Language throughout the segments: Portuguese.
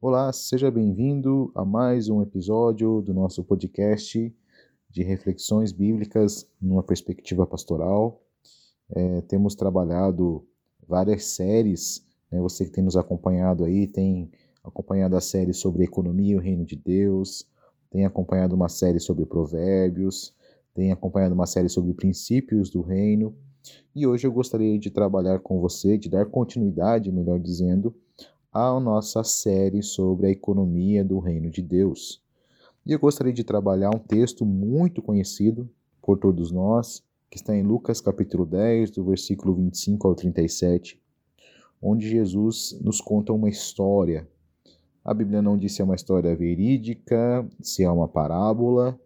Olá, seja bem-vindo a mais um episódio do nosso podcast de reflexões bíblicas numa perspectiva pastoral. É, temos trabalhado várias séries, né? você que tem nos acompanhado aí tem acompanhado a série sobre economia e o reino de Deus, tem acompanhado uma série sobre provérbios, tem acompanhado uma série sobre princípios do reino. E hoje eu gostaria de trabalhar com você, de dar continuidade, melhor dizendo, à nossa série sobre a economia do reino de Deus. E eu gostaria de trabalhar um texto muito conhecido por todos nós, que está em Lucas capítulo 10, do versículo 25 ao 37, onde Jesus nos conta uma história. A Bíblia não diz se é uma história verídica, se é uma parábola,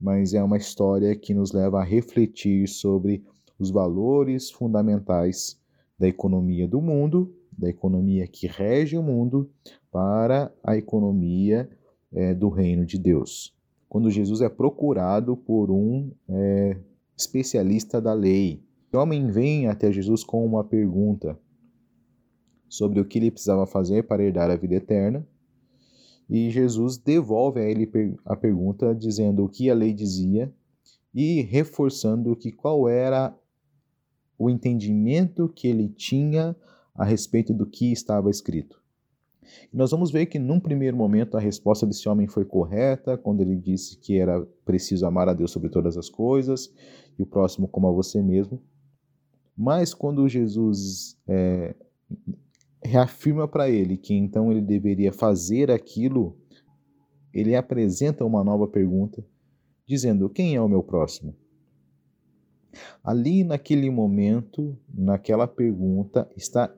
mas é uma história que nos leva a refletir sobre os valores fundamentais da economia do mundo, da economia que rege o mundo, para a economia é, do reino de Deus. Quando Jesus é procurado por um é, especialista da lei, o homem vem até Jesus com uma pergunta sobre o que ele precisava fazer para herdar a vida eterna. E Jesus devolve a ele a pergunta dizendo o que a lei dizia e reforçando que qual era o entendimento que ele tinha a respeito do que estava escrito. Nós vamos ver que, num primeiro momento, a resposta desse homem foi correta, quando ele disse que era preciso amar a Deus sobre todas as coisas e o próximo como a você mesmo. Mas, quando Jesus é, reafirma para ele que então ele deveria fazer aquilo, ele apresenta uma nova pergunta, dizendo: Quem é o meu próximo? Ali, naquele momento, naquela pergunta, está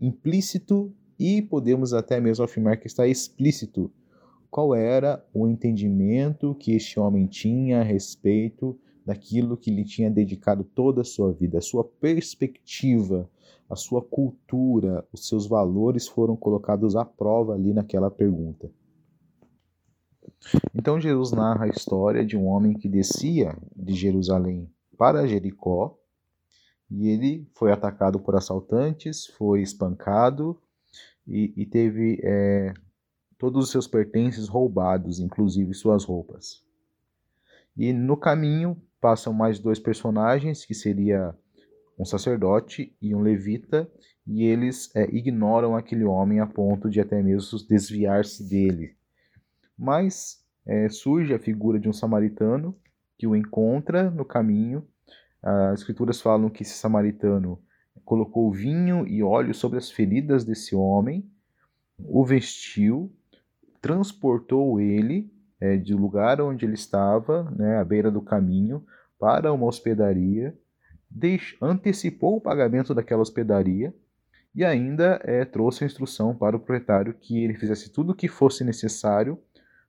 implícito e podemos até mesmo afirmar que está explícito qual era o entendimento que este homem tinha a respeito daquilo que lhe tinha dedicado toda a sua vida, a sua perspectiva, a sua cultura, os seus valores foram colocados à prova ali naquela pergunta. Então Jesus narra a história de um homem que descia de Jerusalém para Jericó e ele foi atacado por assaltantes, foi espancado e, e teve é, todos os seus pertences roubados, inclusive suas roupas. E no caminho passam mais dois personagens, que seria um sacerdote e um levita, e eles é, ignoram aquele homem a ponto de até mesmo desviar-se dele. Mas é, surge a figura de um samaritano que o encontra no caminho. As escrituras falam que esse samaritano colocou vinho e óleo sobre as feridas desse homem, o vestiu, transportou ele é, de lugar onde ele estava, né, à beira do caminho, para uma hospedaria, antecipou o pagamento daquela hospedaria e ainda é, trouxe a instrução para o proprietário que ele fizesse tudo o que fosse necessário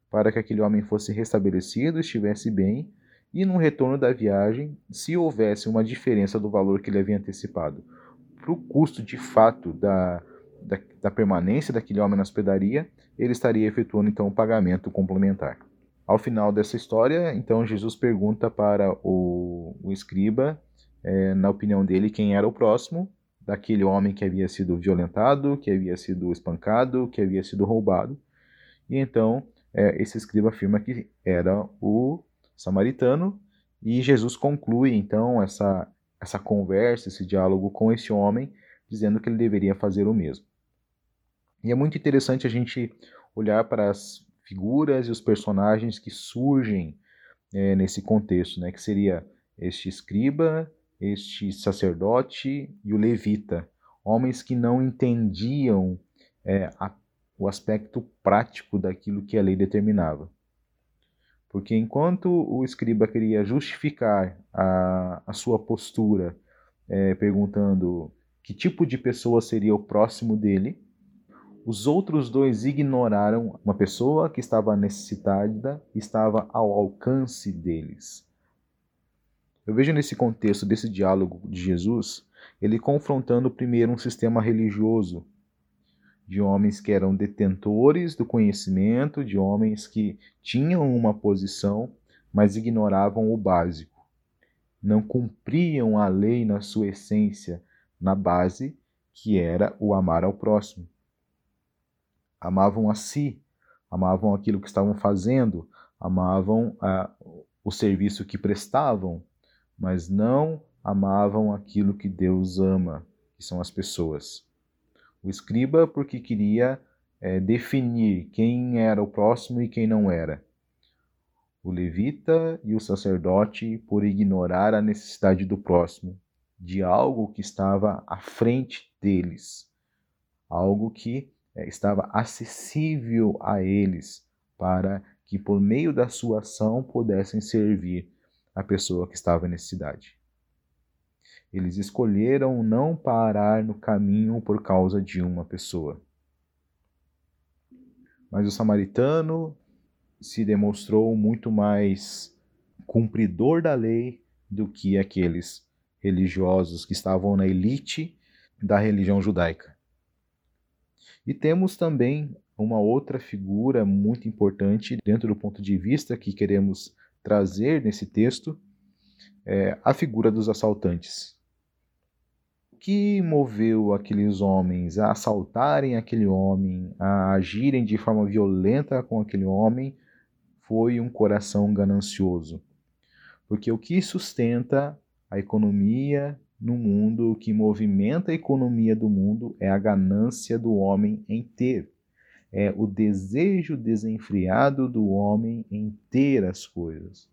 para que aquele homem fosse restabelecido, estivesse bem e no retorno da viagem, se houvesse uma diferença do valor que ele havia antecipado para o custo de fato da, da, da, permanência daquele homem na hospedaria, ele estaria efetuando então o pagamento complementar. Ao final dessa história, então Jesus pergunta para o, o escriba, é, na opinião dele, quem era o próximo daquele homem que havia sido violentado, que havia sido espancado, que havia sido roubado. E então é, esse escriba afirma que era o samaritano, e Jesus conclui então essa, essa conversa, esse diálogo com esse homem, dizendo que ele deveria fazer o mesmo. E é muito interessante a gente olhar para as figuras e os personagens que surgem é, nesse contexto, né? que seria este escriba, este sacerdote e o levita, homens que não entendiam é, a, o aspecto prático daquilo que a lei determinava. Porque enquanto o escriba queria justificar a, a sua postura, é, perguntando que tipo de pessoa seria o próximo dele, os outros dois ignoraram uma pessoa que estava necessitada, estava ao alcance deles. Eu vejo nesse contexto desse diálogo de Jesus, ele confrontando primeiro um sistema religioso de homens que eram detentores do conhecimento, de homens que tinham uma posição, mas ignoravam o básico. Não cumpriam a lei na sua essência, na base, que era o amar ao próximo. amavam a si, amavam aquilo que estavam fazendo, amavam a, o serviço que prestavam, mas não amavam aquilo que Deus ama, que são as pessoas. O escriba, porque queria é, definir quem era o próximo e quem não era. O levita e o sacerdote, por ignorar a necessidade do próximo, de algo que estava à frente deles, algo que é, estava acessível a eles, para que por meio da sua ação pudessem servir a pessoa que estava em necessidade. Eles escolheram não parar no caminho por causa de uma pessoa. Mas o samaritano se demonstrou muito mais cumpridor da lei do que aqueles religiosos que estavam na elite da religião judaica. E temos também uma outra figura muito importante dentro do ponto de vista que queremos trazer nesse texto, é a figura dos assaltantes que moveu aqueles homens a assaltarem aquele homem, a agirem de forma violenta com aquele homem, foi um coração ganancioso. Porque o que sustenta a economia no mundo, o que movimenta a economia do mundo é a ganância do homem em ter. É o desejo desenfreado do homem em ter as coisas.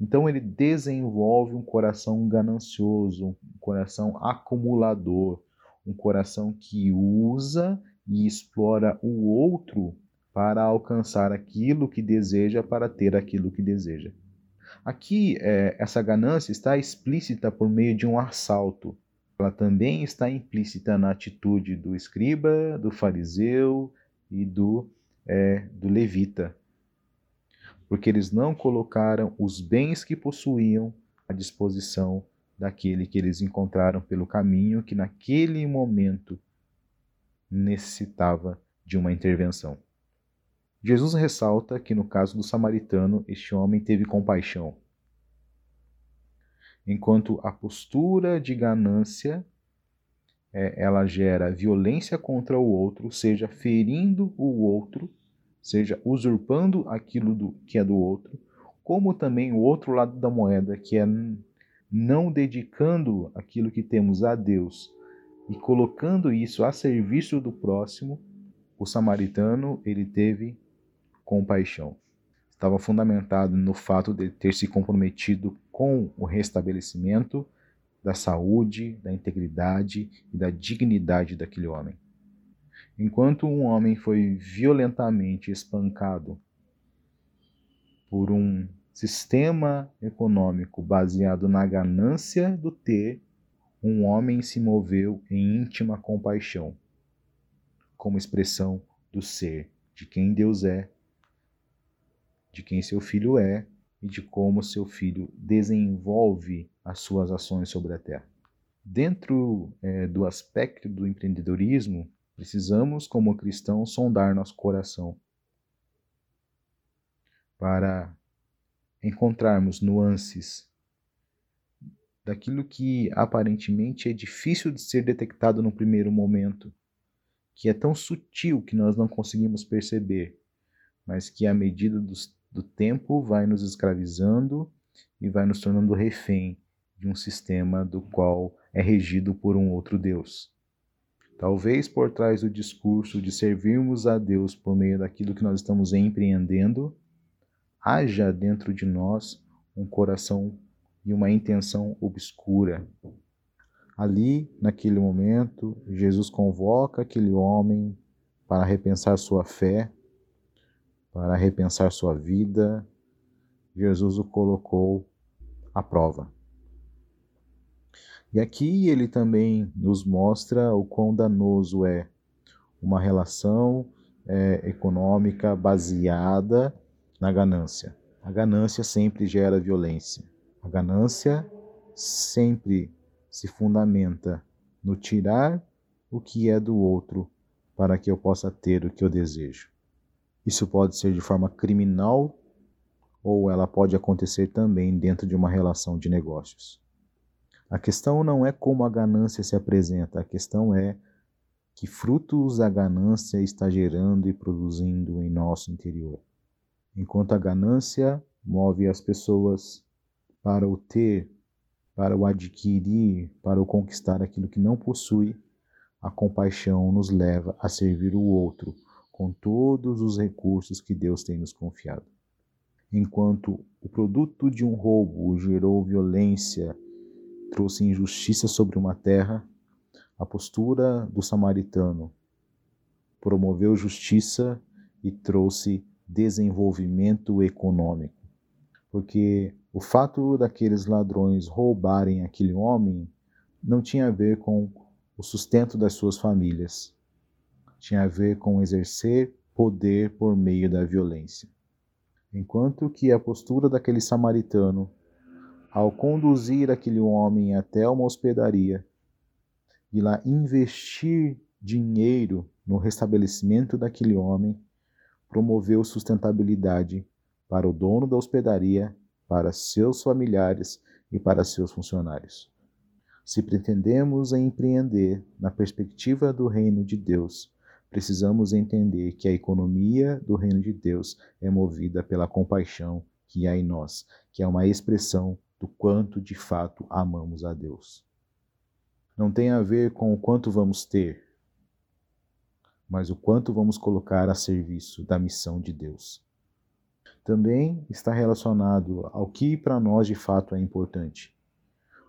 Então ele desenvolve um coração ganancioso, um coração acumulador, um coração que usa e explora o outro para alcançar aquilo que deseja, para ter aquilo que deseja. Aqui, é, essa ganância está explícita por meio de um assalto. Ela também está implícita na atitude do escriba, do fariseu e do, é, do levita porque eles não colocaram os bens que possuíam à disposição daquele que eles encontraram pelo caminho que naquele momento necessitava de uma intervenção. Jesus ressalta que no caso do samaritano, este homem teve compaixão. Enquanto a postura de ganância é, ela gera violência contra o outro, seja ferindo o outro seja usurpando aquilo do, que é do outro, como também o outro lado da moeda, que é não dedicando aquilo que temos a Deus e colocando isso a serviço do próximo, o samaritano ele teve compaixão. Estava fundamentado no fato de ter se comprometido com o restabelecimento da saúde, da integridade e da dignidade daquele homem. Enquanto um homem foi violentamente espancado por um sistema econômico baseado na ganância do ter, um homem se moveu em íntima compaixão, como expressão do ser, de quem Deus é, de quem seu filho é e de como seu filho desenvolve as suas ações sobre a terra. Dentro é, do aspecto do empreendedorismo, Precisamos, como cristãos, sondar nosso coração para encontrarmos nuances daquilo que aparentemente é difícil de ser detectado no primeiro momento, que é tão sutil que nós não conseguimos perceber, mas que à medida do, do tempo vai nos escravizando e vai nos tornando refém de um sistema do qual é regido por um outro Deus. Talvez por trás do discurso de servirmos a Deus por meio daquilo que nós estamos empreendendo, haja dentro de nós um coração e uma intenção obscura. Ali, naquele momento, Jesus convoca aquele homem para repensar sua fé, para repensar sua vida. Jesus o colocou à prova. E aqui ele também nos mostra o quão danoso é uma relação é, econômica baseada na ganância. A ganância sempre gera violência. A ganância sempre se fundamenta no tirar o que é do outro para que eu possa ter o que eu desejo. Isso pode ser de forma criminal ou ela pode acontecer também dentro de uma relação de negócios. A questão não é como a ganância se apresenta, a questão é Que frutos a ganância está gerando e produzindo em nosso interior? Enquanto a ganância move as pessoas para o ter, para o adquirir, para o conquistar aquilo que não possui, a compaixão nos leva a servir o outro com todos os recursos que Deus tem nos confiado. Enquanto o produto de um roubo gerou violência, trouxe injustiça sobre uma terra, a postura do samaritano promoveu justiça e trouxe desenvolvimento econômico. Porque o fato daqueles ladrões roubarem aquele homem não tinha a ver com o sustento das suas famílias, tinha a ver com exercer poder por meio da violência. Enquanto que a postura daquele samaritano, ao conduzir aquele homem até uma hospedaria e lá investir dinheiro no restabelecimento daquele homem, promoveu sustentabilidade para o dono da hospedaria, para seus familiares e para seus funcionários. Se pretendemos empreender na perspectiva do reino de Deus, precisamos entender que a economia do reino de Deus é movida pela compaixão que há em nós, que é uma expressão do quanto de fato amamos a Deus. Não tem a ver com o quanto vamos ter, mas o quanto vamos colocar a serviço da missão de Deus. Também está relacionado ao que para nós de fato é importante,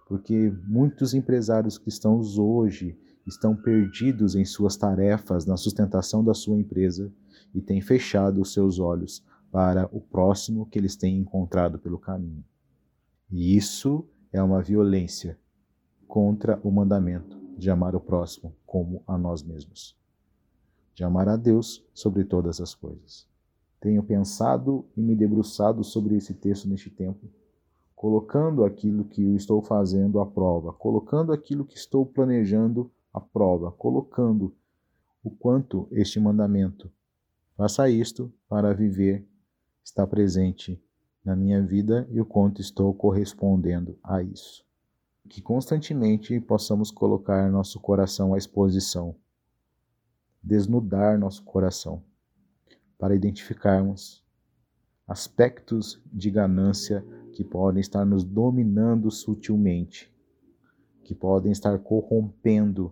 porque muitos empresários cristãos hoje estão perdidos em suas tarefas na sustentação da sua empresa e têm fechado os seus olhos para o próximo que eles têm encontrado pelo caminho. E isso é uma violência contra o mandamento de amar o próximo como a nós mesmos. De amar a Deus sobre todas as coisas. Tenho pensado e me debruçado sobre esse texto neste tempo, colocando aquilo que eu estou fazendo à prova, colocando aquilo que estou planejando a prova, colocando o quanto este mandamento, faça isto para viver, está presente na minha vida e o quanto estou correspondendo a isso. Que constantemente possamos colocar nosso coração à exposição, desnudar nosso coração, para identificarmos aspectos de ganância que podem estar nos dominando sutilmente, que podem estar corrompendo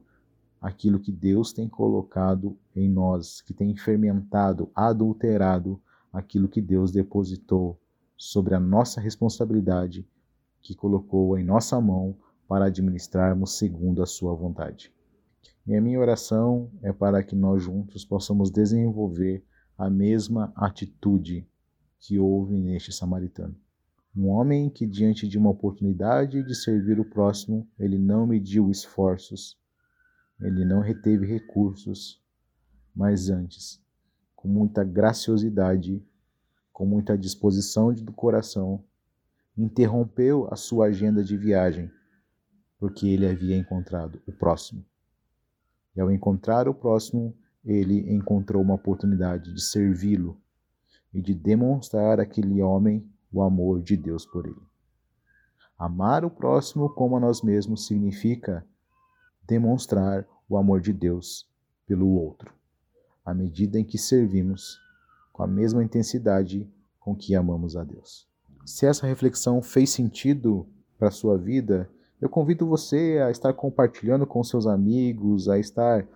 aquilo que Deus tem colocado em nós, que tem fermentado, adulterado aquilo que Deus depositou sobre a nossa responsabilidade, que colocou em nossa mão para administrarmos segundo a sua vontade. E a minha oração é para que nós juntos possamos desenvolver a mesma atitude que houve neste samaritano. Um homem que, diante de uma oportunidade de servir o próximo, ele não mediu esforços, ele não reteve recursos, mas antes, com muita graciosidade, com muita disposição do coração, interrompeu a sua agenda de viagem, porque ele havia encontrado o próximo. E ao encontrar o próximo, ele encontrou uma oportunidade de servi-lo e de demonstrar àquele homem o amor de Deus por ele. Amar o próximo como a nós mesmos significa demonstrar o amor de Deus pelo outro, à medida em que servimos com a mesma intensidade com que amamos a Deus. Se essa reflexão fez sentido para a sua vida, eu convido você a estar compartilhando com seus amigos, a estar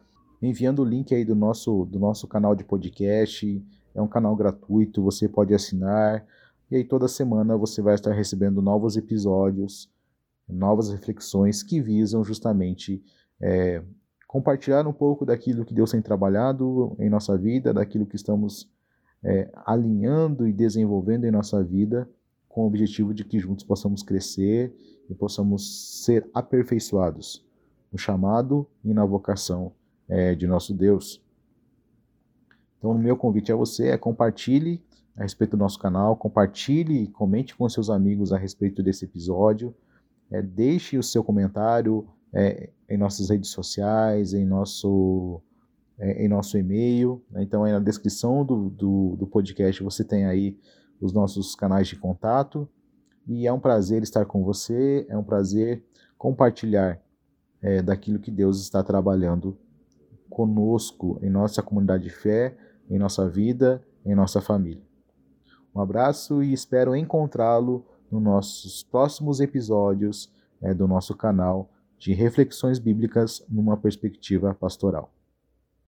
enviando o link aí do nosso, do nosso canal de podcast. É um canal gratuito, você pode assinar. E aí toda semana você vai estar recebendo novos episódios, novas reflexões que visam justamente é, compartilhar um pouco daquilo que Deus tem trabalhado em nossa vida, daquilo que estamos é, alinhando e desenvolvendo em nossa vida, com o objetivo de que juntos possamos crescer e possamos ser aperfeiçoados no chamado e na vocação é, de nosso Deus. Então, o meu convite a você é compartilhe a respeito do nosso canal, compartilhe e comente com seus amigos a respeito desse episódio, é, deixe o seu comentário, é, em nossas redes sociais, em nosso, é, em nosso e-mail. Né? Então, aí na descrição do, do, do, podcast você tem aí os nossos canais de contato. E é um prazer estar com você, é um prazer compartilhar é, daquilo que Deus está trabalhando conosco, em nossa comunidade de fé, em nossa vida, em nossa família. Um abraço e espero encontrá-lo nos nossos próximos episódios é, do nosso canal de reflexões bíblicas numa perspectiva pastoral.